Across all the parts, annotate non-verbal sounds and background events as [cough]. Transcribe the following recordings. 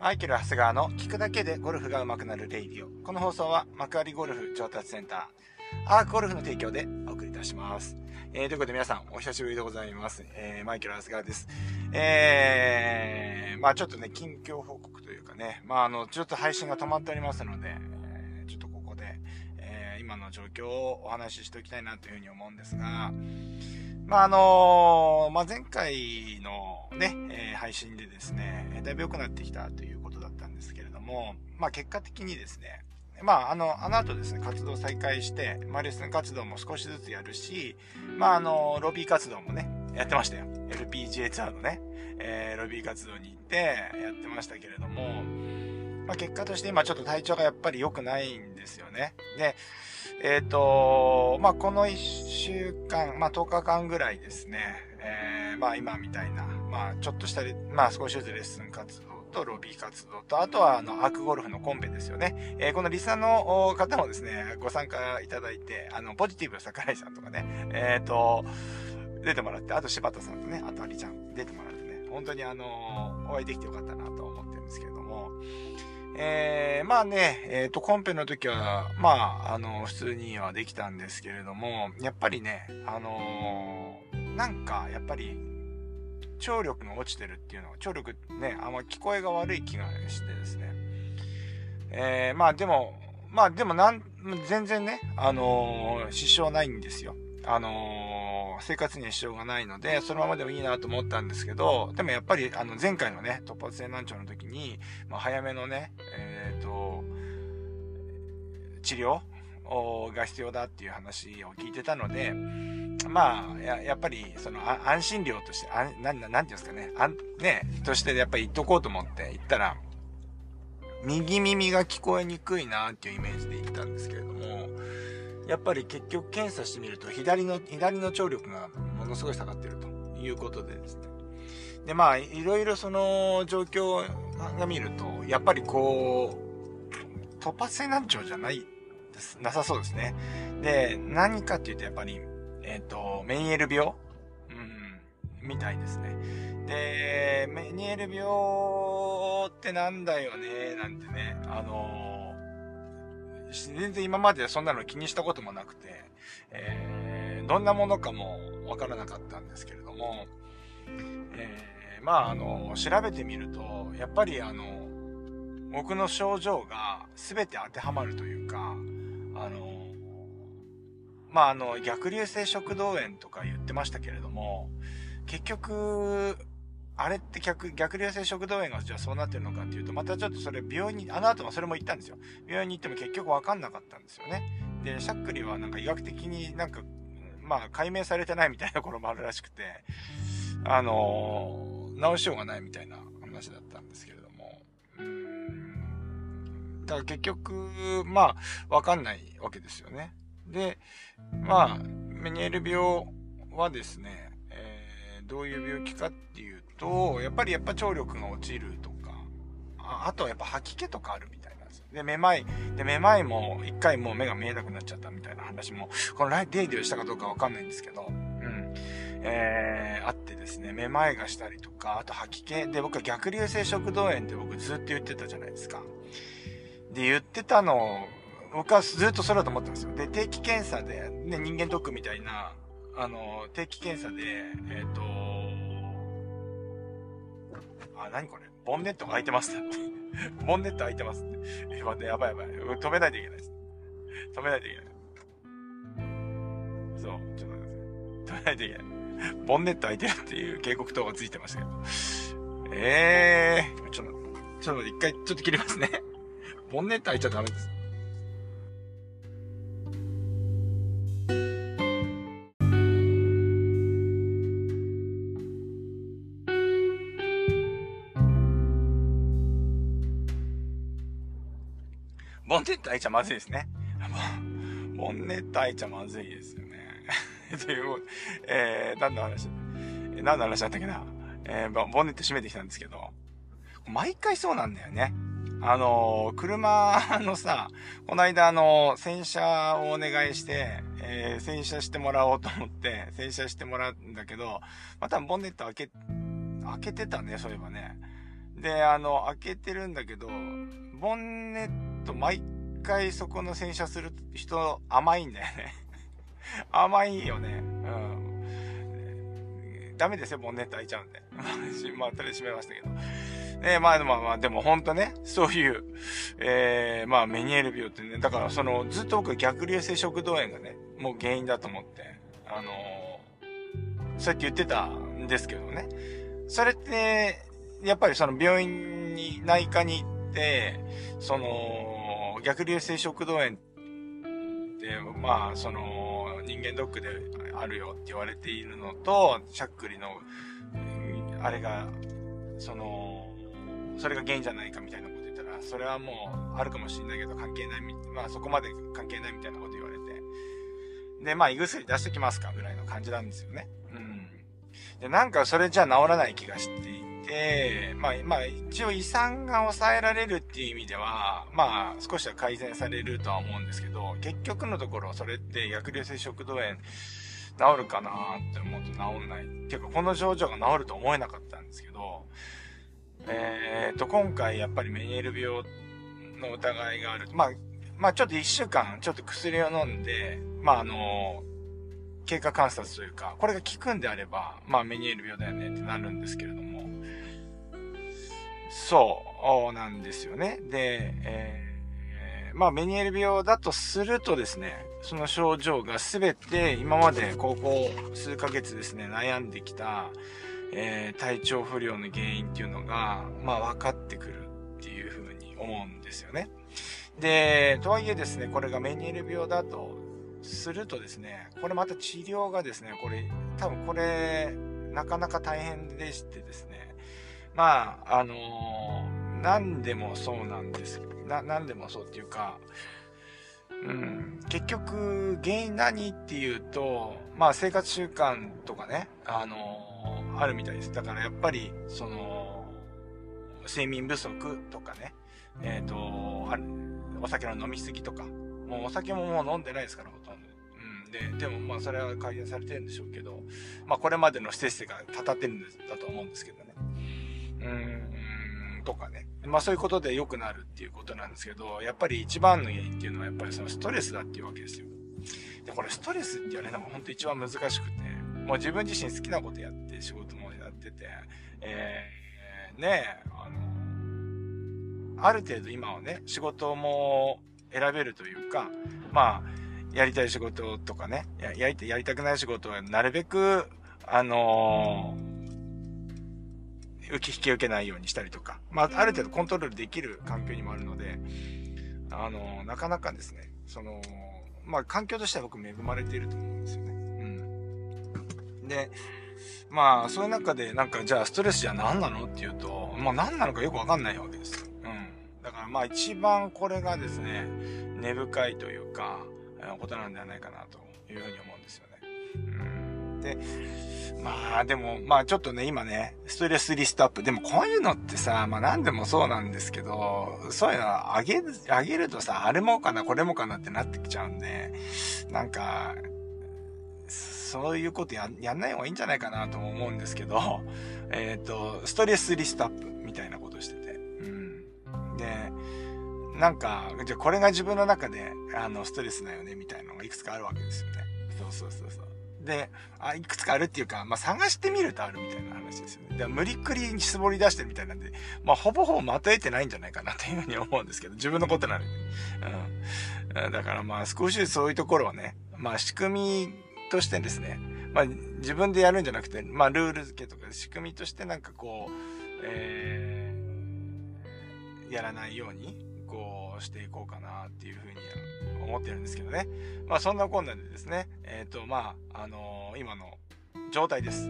マイケル・ハスガーの聞くだけでゴルフが上手くなるレイディオ。この放送は幕張ゴルフ上達センター、アークゴルフの提供でお送りいたします。えー、ということで皆さん、お久しぶりでございます。えー、マイケル・ハスガーです。えー、まあちょっとね、近況報告というかね、まああの、ちょっと配信が止まっておりますので、えー、ちょっとここで、えー、今の状況をお話ししておきたいなというふうに思うんですが、まあ、あのー、まあ、前回のね、えー、配信でですね、だいぶ良くなってきたということだったんですけれども、まあ、結果的にですね、まあ、あの、あの後ですね、活動再開して、まあ、レッスン活動も少しずつやるし、まあ、あの、ロビー活動もね、やってましたよ。LPGA ツアーのね、えー、ロビー活動に行ってやってましたけれども、まあ、結果として今ちょっと体調がやっぱり良くないんですよね。で、えっ、ー、と、まあ、この1週間、まあ、10日間ぐらいですね、えー、まあ、今みたいな、まあ、ちょっとした、まあ、少しずつレッスン活動とロビー活動と、あとは、あの、アークゴルフのコンペですよね。えー、このリサの方もですね、ご参加いただいて、あの、ポジティブ桜井さんとかね、えっ、ー、と、出てもらって、あと柴田さんとね、あとありちゃん出てもらってね、本当にあの、お会いできてよかったなと思ってるんですけれども、えー、まあね、えっ、ー、と、コンペの時は、まあ、あの、普通にはできたんですけれども、やっぱりね、あのー、なんか、やっぱり、聴力が落ちてるっていうのは、聴力ね、あんま聞こえが悪い気がしてですね。えー、まあでも、まあでもなん、全然ね、あの、支障ないんですよ。あのー、生活には支障がないので、そのままでもいいなと思ったんですけど、でもやっぱり、あの、前回のね、突発性難聴の時に、まあ、早めのね、えっ、ー、と、治療が必要だっていう話を聞いてたので、まあ、やっぱり、その、安心料として、あなん、なんていうんですかね、あん、ね、としてやっぱり言っとこうと思って言ったら、右耳が聞こえにくいなっていうイメージで言ったんですけれども、やっぱり結局検査してみると、左の、左の聴力がものすごい下がってるということでですね。で、まあ、いろいろその状況が見ると、やっぱりこう、突発性難聴じゃないです、なさそうですね。で、何かっていうと、やっぱり、えっ、ー、と、メニエル病？うん、みたいですね。で、メニエル病ってなんだよね、なんてね、あの全然今までそんなの気にしたこともなくて、えー、どんなものかもわからなかったんですけれども、えー、まあ、あの、調べてみると、やっぱりあの、僕の症状が全て当てはまるというか、あの、まあ、あの、逆流性食道炎とか言ってましたけれども、結局、あれって逆、逆流性食道炎がじゃあそうなってるのかっていうと、またちょっとそれ病院に、あの後もそれも言ったんですよ。病院に行っても結局わかんなかったんですよね。で、しゃっくりはなんか医学的になんか、まあ解明されてないみたいなところもあるらしくて、あのー、治しようがないみたいな話だったんですけれども。うん。だから結局、まあ、わかんないわけですよね。で、まあ、メニエル病はですね、えー、どういう病気かっていうと、やっぱりやっぱ聴力が落ちるとか、ああとはやっぱ吐き気とかあるみたいなんですよ。で、めまい、で、めまいも一回もう目が見えなくなっちゃったみたいな話も、このライデイディをしたかどうかわかんないんですけど、うん。えー、あってですね、めまいがしたりとか、あと吐き気。で、僕は逆流性食道炎って僕ずっと言ってたじゃないですか。で、言ってたのを、僕はずっとそれだと思ってますよ。で、定期検査で、ね、人間ドックみたいな、あの、定期検査で、えっ、ー、と、あ、なにこれボンネットが開いてます [laughs] ボンネット開いてますって。え、待って、やばいやばい。止めないといけないです。止めないといけない。そう、ちょっと待って止めないといけない。ボンネット開いてるっていう警告灯がついてましたけど。ええー、ちょっと、ちょっと、一回ちょっと切りますね。ボンネット開いちゃダメです。ボンネット開いちゃまずいですね。ボンネット開いちゃまずいですよね。という、えー、何の話、何の話だったっけな。えー、ボンネット閉めてきたんですけど、毎回そうなんだよね。あのー、車のさ、この間あの、洗車をお願いして、えー、洗車してもらおうと思って、洗車してもらうんだけど、またボンネット開け、開けてたね、そういえばね。で、あの、開けてるんだけど、ボンネット毎回そこの洗車する人甘いんだよね [laughs] 甘いよね。うん。ダメですよ、ボンネット開いちゃうんで。[laughs] まあ、とりあえず閉めましたけど。えー、まあまあまあ、でも本当ね、そういう、えー、まあメニエール病ってね、だからその、ずっと僕逆流性食道炎がね、もう原因だと思って、あのー、そうやって言ってたんですけどね。それって、やっぱりその病院に、内科に行って、その、逆流性食道炎って、まあ、その、人間ドックであるよって言われているのと、しゃっくりの、あれが、その、それが原因じゃないかみたいなこと言ったら、それはもうあるかもしれないけど関係ない、まあそこまで関係ないみたいなこと言われて。で、まあ胃薬出してきますかぐらいの感じなんですよね。うん。で、なんかそれじゃ治らない気がしていて、まあ、まあ一応胃酸が抑えられるっていう意味では、まあ少しは改善されるとは思うんですけど、結局のところそれって逆流性食道炎、治るかなって思うと治んない。っていうか、この症状が治ると思えなかったんですけど、えー、と、今回やっぱりメニエール病の疑いがある。まあ、まあちょっと一週間、ちょっと薬を飲んで、まああの、経過観察というか、これが効くんであれば、まあメニエール病だよねってなるんですけれども、そうなんですよね。で、えー、まあメニエール病だとするとですね、その症状がすべて今までここ数ヶ月ですね、悩んできた、えー、体調不良の原因っていうのが、まあ分かってくるっていうふうに思うんですよね。で、とはいえですね、これがメニエール病だとするとですね、これまた治療がですね、これ、多分これ、なかなか大変でしてですね、まあ、あのー、何でもそうなんですな、何でもそうっていうか、うん、結局、原因何っていうと、まあ生活習慣とかね、あのー、あるみたいです。だからやっぱり、その、睡眠不足とかね、えっ、ー、と、お酒の飲みすぎとか、もうお酒ももう飲んでないですから、ほとんど。うん。で、でもまあそれは改善されてるんでしょうけど、まあこれまでの施設がたたってるんだと思うんですけどね。うーん、とかね。まあそういうことで良くなるっていうことなんですけど、やっぱり一番の原因っていうのはやっぱりそのストレスだっていうわけですよ。で、これストレスって言われるのが本当一番難しくて、もう自分自身好きなことやって仕事もやってて、えー、ねあの、ある程度今はね、仕事も選べるというか、まあ、やりたい仕事とかね、やりやりたくない仕事はなるべく、あのー、受け引き受けないようにしたりとか、まあ、ある程度コントロールできる環境にもあるので、あのー、なかなかですね、その、まあ、環境としては僕恵まれていると思うんですよね。うん。で、まあ、そういう中で、なんか、じゃあ、ストレスじゃ何なのっていうと、まあ、何なのかよくわかんないわけですよ。うん。だから、まあ、一番これがですね、根深いというか、ことなんではないかなというふうに思うんですよね。うん。で、まあでも、まあちょっとね、今ね、ストレスリストアップ。でもこういうのってさ、まあ何でもそうなんですけど、そういうのあげる、あげるとさ、あれもかな、これもかなってなってきちゃうんで、なんか、そういうことや、やんない方がいいんじゃないかなとも思うんですけど、[laughs] えっ、ー、と、ストレスリストアップみたいなことしてて。うん。で、なんか、じゃこれが自分の中で、あの、ストレスだよね、みたいなのがいくつかあるわけですよね。そうそうそうそう。で、あ、いくつかあるっていうか、まあ、探してみるとあるみたいな話ですよね。で無理くりに絞り出してるみたいなんで、まあ、ほぼほぼまとえてないんじゃないかなというふうに思うんですけど、自分のことなので。うん。だからまあ、少しそういうところをね、まあ、仕組みとしてですね、まあ、自分でやるんじゃなくて、まあ、ルール付けとか仕組みとしてなんかこう、えー、やらないように、こうしていこうかなっていうふうに思ってるんですけどね。まあそんなこんなでですね、えっ、ー、とまあ、あのー、今の状態です。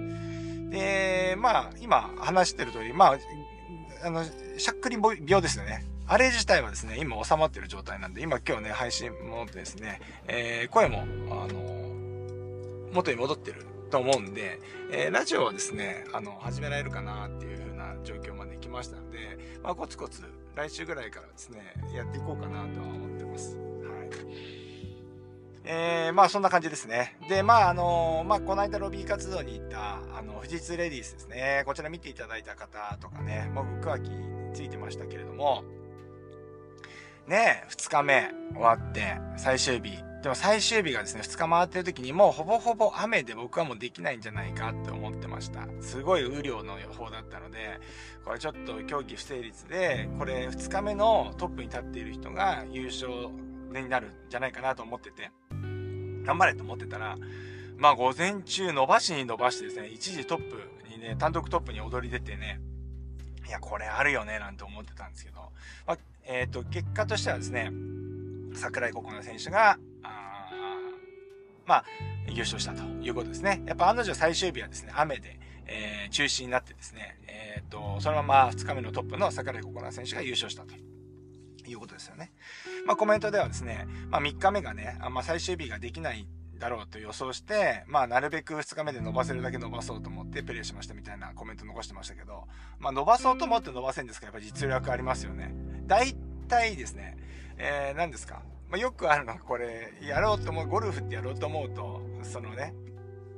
で、まあ今話してる通り、まあ、あの、しゃっくり病ですよね。あれ自体はですね、今収まってる状態なんで、今今日ね、配信もですね、えー、声も、あの元に戻ってると思うんで、えー、ラジオはですね、あの、始められるかなっていう風な状況まで来ましたんで、まあ、コツコツ来週ぐらいからですね、やっていこうかなとは思ってます。えー、まあそんな感じですね。で、まああのー、まあこの間ロビー活動に行った、あの、富士通レディースですね。こちら見ていただいた方とかね、僕、桑木についてましたけれども、ね、2日目終わって、最終日。でも最終日がですね、2日回ってる時にもうほぼほぼ雨で僕はもうできないんじゃないかって思ってました。すごい雨量の予報だったので、これちょっと競技不成立で、これ2日目のトップに立っている人が優勝になるんじゃないかなと思ってて、頑張れと思ってたら、まあ午前中伸ばしに伸ばしてですね、一時トップにね、単独トップに踊り出てね、いや、これあるよね、なんて思ってたんですけど、まあ、えっ、ー、と、結果としてはですね、桜井心那選手が、あまあ、優勝したということですね。やっぱ案の定最終日はですね、雨で、えー、中止になってですね、えっ、ー、と、そのまま2日目のトップの桜井心那選手が優勝したと。いうことですよね。まあコメントではですね、まあ3日目がね、あんま最終日ができないだろうと予想して、まあなるべく2日目で伸ばせるだけ伸ばそうと思ってプレイしましたみたいなコメント残してましたけど、まあ伸ばそうと思って伸ばせんですからやっぱ実力ありますよね。大体ですね、えー、何ですかまあ、よくあるのがこれ、やろうと思う、ゴルフってやろうと思うと、そのね、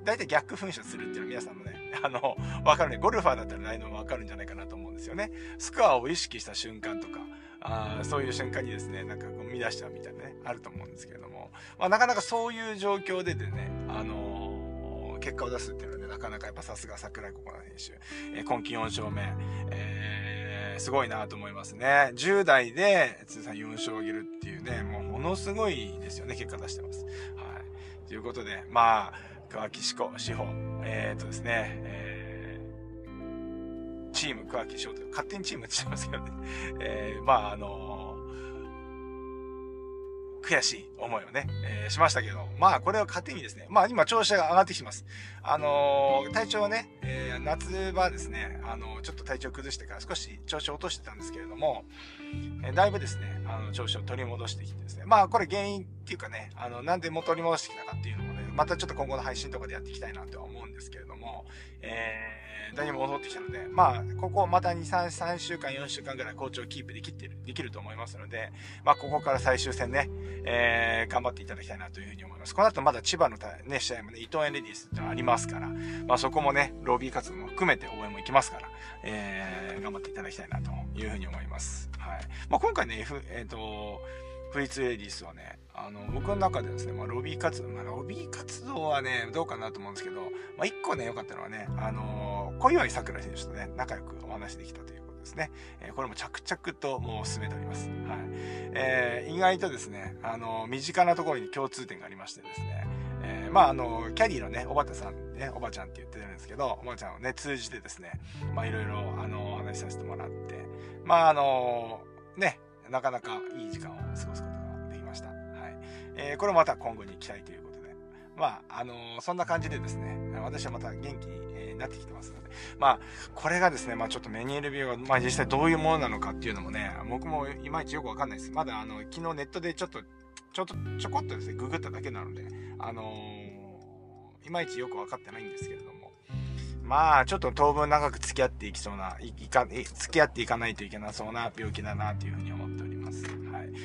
大体逆噴射するっていうのは皆さんもね、あの、わかるね。ゴルファーだったら来年もわかるんじゃないかなと思うんですよね。スコアを意識した瞬間とか、あそういう瞬間にですね、なんかこう乱しちゃうみたいなね、あると思うんですけれども、まあ、なかなかそういう状況ででね、あのー、結果を出すっていうのはね、なかなかやっぱさすが桜井心那選手、えー、今季4勝目、えー、すごいなと思いますね。10代で通算4勝を挙げるっていうね、もうものすごいですよね、結果出してます。はい。ということで、まあ、桑木志子、志保、えー、っとですね、えー、チーム桑木志保と勝手にチームって言ってますけどね、[laughs] えー、まあ、あの悔しい思いをね、えー、しましたけど、まあこれを糧にですね、まあ今調子が上がってきてます。あのー、体調はね、え、夏場ですね、あのちょっと体調崩してから少し調子を落としてたんですけれども、えだいぶですね、あの調子を取り戻してきてですね、まあこれ原因っていうかね、あのなんでも取り戻してきたかっていうのも、またちょっと今後の配信とかでやっていきたいなとは思うんですけれども、えー何も戻ってきたので、まあ、ここまた2、3、3週間、4週間ぐらい好調キープできてる、できると思いますので、まあ、ここから最終戦ね、えー、頑張っていただきたいなというふうに思います。この後まだ千葉のね、試合もね、伊藤園レディースってのありますから、まあ、そこもね、ロビー活動も含めて応援も行きますから、えー、頑張っていただきたいなというふうに思います。はい。まあ、今回ね、F、えっ、ー、と、フリーツレディスはね、あの、僕の中でですね、まあ、ロビー活動、まあ、ロビー活動はね、どうかなと思うんですけど、まあ、一個ね、良かったのはね、あのー、小祝さくら選手とね、仲良くお話できたということですね。えー、これも着々ともう進めております。はい。えー、意外とですね、あのー、身近なところに共通点がありましてですね、えー、まあ、あの、キャディのね、おばたさん、ね、おばちゃんって言ってるんですけど、おばちゃんをね、通じてですね、まあ、いろいろ、あの、お話しさせてもらって、まあ、あの、ね、なかなかいい時間を過ごすことができました。はい。えー、これまた今後に期待ということで。まあ、あのー、そんな感じでですね、私はまた元気に、なってきてますので、まあ、これがですね、まあちょっとメニューレビューが、まあ実際どういうものなのかっていうのもね、僕もいまいちよくわかんないです。まだあの、昨日ネットでちょっと、ちょっとちょこっとですね、ググっただけなので、あのいまいちよくわかってないんですけれども、まあ、ちょっと当分長く付き合っていきそうな、いいか、付き合っていかないといけなそうな病気だなというふうに思っております。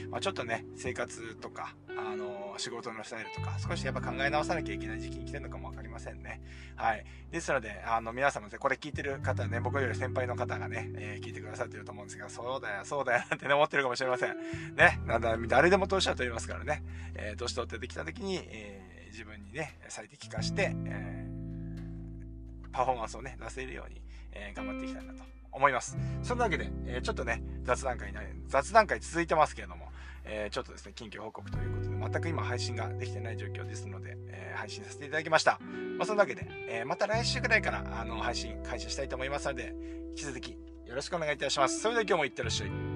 まあ、ちょっとね、生活とか、あの仕事のスタイルとか、少しやっぱ考え直さなきゃいけない時期に来てるのかもわかりませんね。はい。ですので、あの、皆様ね、これ聞いてる方ね、僕より先輩の方がね、えー、聞いてくださってると思うんですが、そうだよ、そうだよ、なんてね、思ってるかもしれません。ね。なんだ、誰でも年は取りますからね。えー、年取ってできた時に、えー、自分にね、最適化して、えーパフォーマンスをね、出せるように、えー、頑張っていきたいなと思います。そんなわけで、えー、ちょっとね、雑談会な、雑談会続いてますけれども、えー、ちょっとですね、近況報告ということで、全く今配信ができてない状況ですので、え配信させていただきました。まあ、そんなわけで、えまた来週ぐらいから、あの、配信開始したいと思いますので、引き続きよろしくお願いいたします。それでは今日もいってらっしゃい。